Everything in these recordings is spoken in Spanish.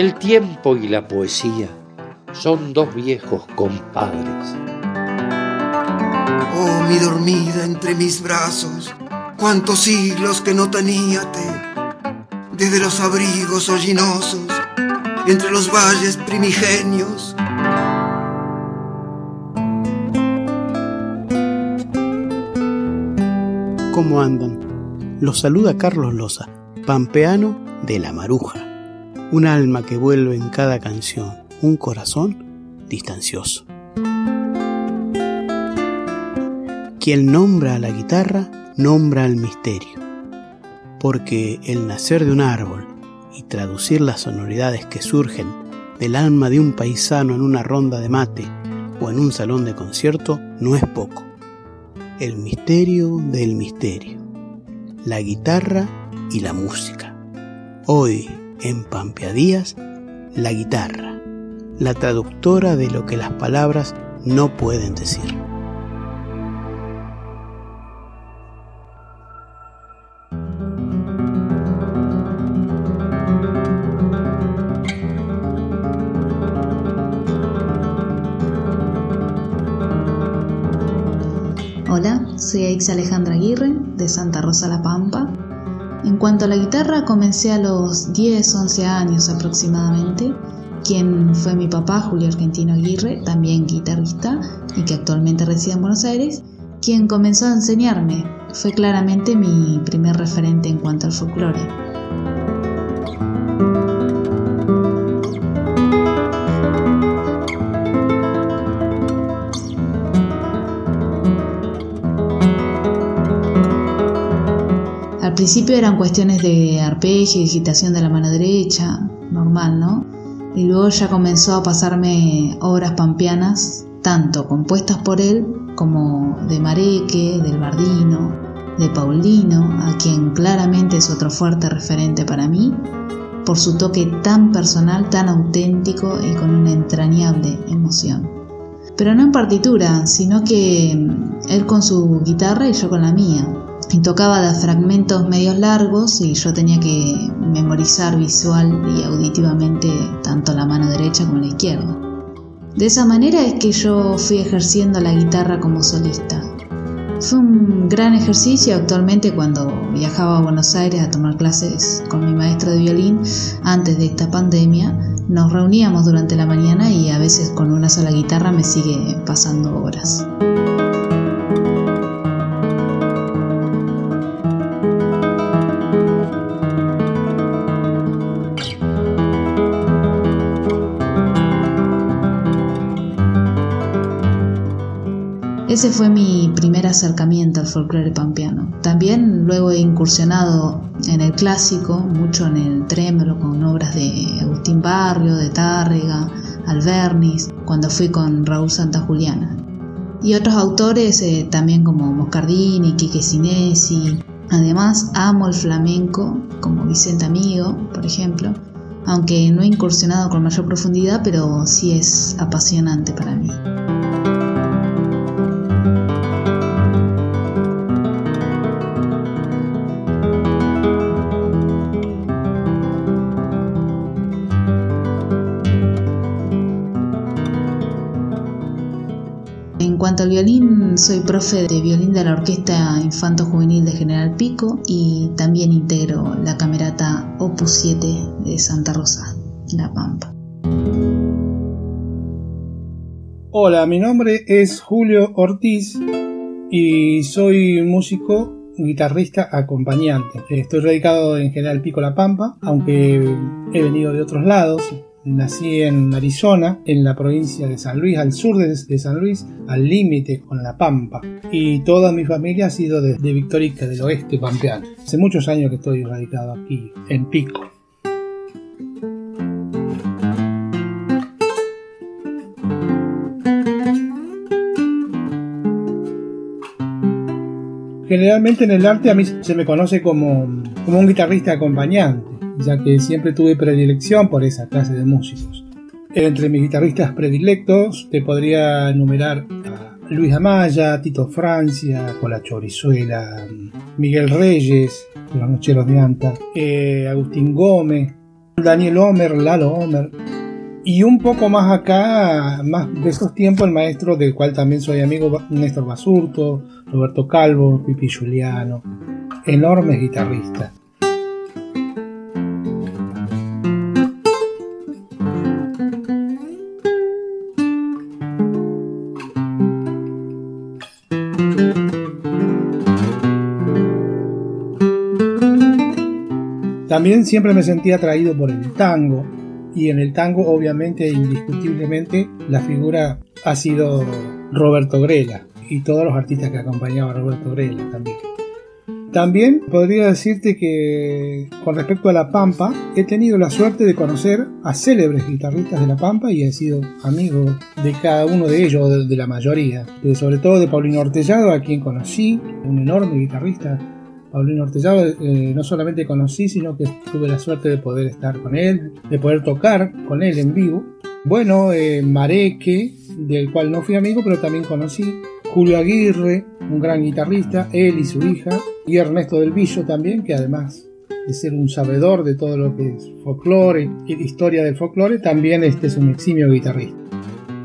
El tiempo y la poesía son dos viejos compadres. Oh, mi dormida entre mis brazos, cuántos siglos que no teníate, desde los abrigos hollinosos, entre los valles primigenios. ¿Cómo andan? Los saluda Carlos Loza, pampeano de La Maruja, un alma que vuelve en cada canción, un corazón distancioso. Quien nombra a la guitarra, nombra al misterio, porque el nacer de un árbol y traducir las sonoridades que surgen del alma de un paisano en una ronda de mate o en un salón de concierto no es poco. El misterio del misterio, la guitarra y la música. Hoy, en Pampeadías, la guitarra, la traductora de lo que las palabras no pueden decir. Hola, soy Aix Alejandra Aguirre, de Santa Rosa La Pampa. En cuanto a la guitarra, comencé a los 10, 11 años aproximadamente, quien fue mi papá, Julio Argentino Aguirre, también guitarrista y que actualmente reside en Buenos Aires, quien comenzó a enseñarme. Fue claramente mi primer referente en cuanto al folclore. Al principio eran cuestiones de arpegio digitación de la mano derecha, normal, ¿no? Y luego ya comenzó a pasarme obras pampeanas, tanto compuestas por él como de Mareque, del Bardino, de Paulino, a quien claramente es otro fuerte referente para mí, por su toque tan personal, tan auténtico y con una entrañable emoción. Pero no en partitura, sino que él con su guitarra y yo con la mía, y tocaba de fragmentos medios largos y yo tenía que memorizar visual y auditivamente tanto la mano derecha como la izquierda. De esa manera es que yo fui ejerciendo la guitarra como solista. Fue un gran ejercicio actualmente cuando viajaba a Buenos Aires a tomar clases con mi maestro de violín antes de esta pandemia. Nos reuníamos durante la mañana y a veces con una sola guitarra me sigue pasando horas. Ese fue mi primer acercamiento al folclore pampeano. También luego he incursionado en el clásico, mucho en el trémolo, con obras de Agustín Barrio, de Tárrega, Albernis, cuando fui con Raúl Santa Juliana. Y otros autores eh, también como Moscardini, Quique Sinesi. Además, amo el flamenco, como Vicente Amigo, por ejemplo, aunque no he incursionado con mayor profundidad, pero sí es apasionante para mí. Cuanto al violín, soy profe de violín de la Orquesta Infanto Juvenil de General Pico y también integro la camerata Opus 7 de Santa Rosa, La Pampa. Hola, mi nombre es Julio Ortiz y soy músico, guitarrista, acompañante. Estoy radicado en General Pico La Pampa, aunque he venido de otros lados. Nací en Arizona, en la provincia de San Luis, al sur de, San Luis, al límite con La Pampa. Y toda mi familia ha sido de, Victorica del Oeste Pampeano. Hace muchos años que estoy radicado aquí, en Pico. Generalmente en el arte a mí se me conoce como como un guitarrista acompañante, ya que siempre tuve predilección por esa clase de músicos. Entre mis guitarristas predilectos te podría enumerar a Luis Amaya, Tito Francia, Cola Chorizuela, Miguel Reyes, Los Nocheros de Anta, eh, Agustín Gómez, Daniel Homer, Lalo Homer, y un poco más acá, más de esos tiempos, el maestro del cual también soy amigo, Néstor Basurto, Roberto Calvo, Pipi Giuliano, enormes guitarristas. También siempre me sentí atraído por el tango y en el tango obviamente indiscutiblemente la figura ha sido Roberto Grela y todos los artistas que acompañaban a Roberto Grela también. También podría decirte que con respecto a La Pampa, he tenido la suerte de conocer a célebres guitarristas de La Pampa y he sido amigo de cada uno de ellos, de, la mayoría, sobre todo de Paulino Ortellado, a quien conocí, un enorme guitarrista Paulino Ortellado eh, no solamente conocí, sino que tuve la suerte de poder estar con él, de poder tocar con él en vivo. Bueno, eh, Mareque, del cual no fui amigo, pero también conocí. Julio Aguirre, un gran guitarrista, él y su hija. Y Ernesto del Villo también, que además de ser un sabedor de todo lo que es folclore y historia del folclore, también este es un eximio guitarrista.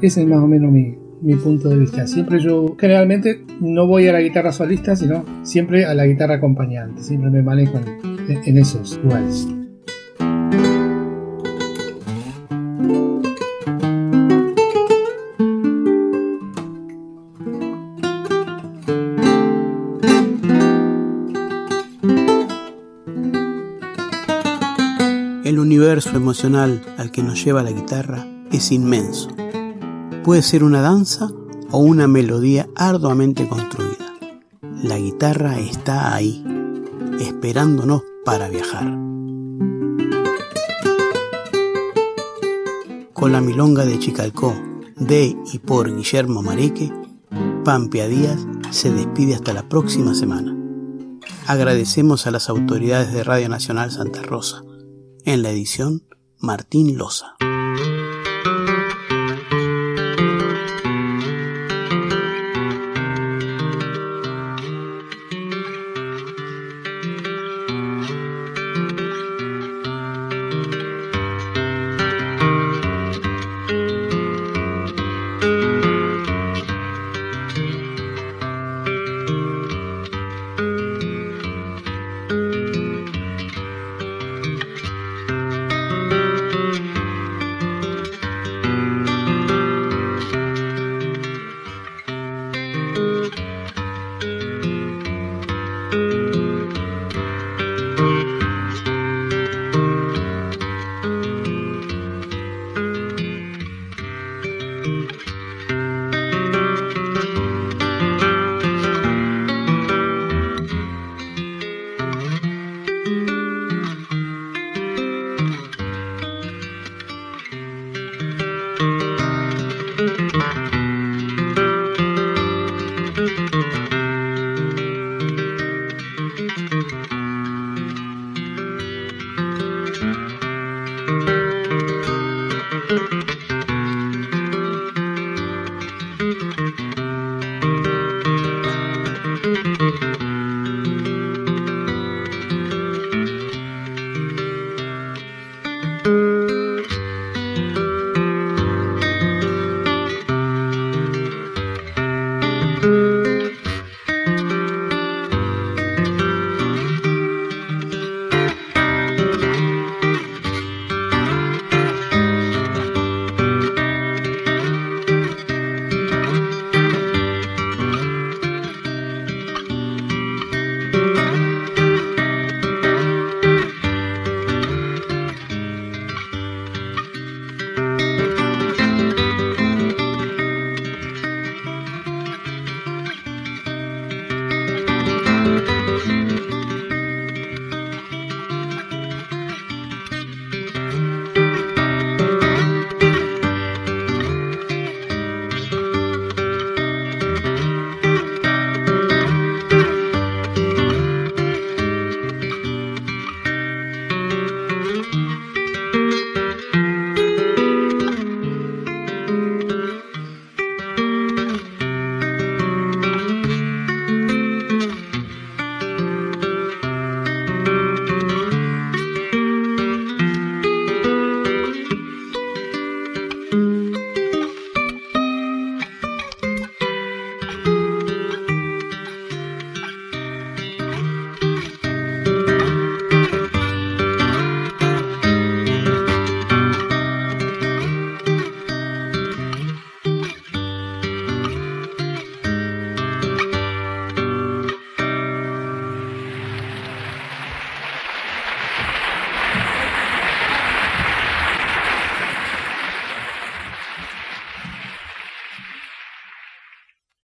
Ese es más o menos mi, mi punto de vista. Siempre yo, generalmente, no voy a la guitarra solista, sino siempre a la guitarra acompañante. Siempre me manejo en, en esos lugares. El universo emocional al que nos lleva la guitarra es inmenso Puede ser una danza o una melodía arduamente construida. La guitarra está ahí, esperándonos para viajar. Con la milonga de Chicalcó, de y por Guillermo Mareque, Pampia Díaz se despide hasta la próxima semana. Agradecemos a las autoridades de Radio Nacional Santa Rosa. En la edición, Martín Loza.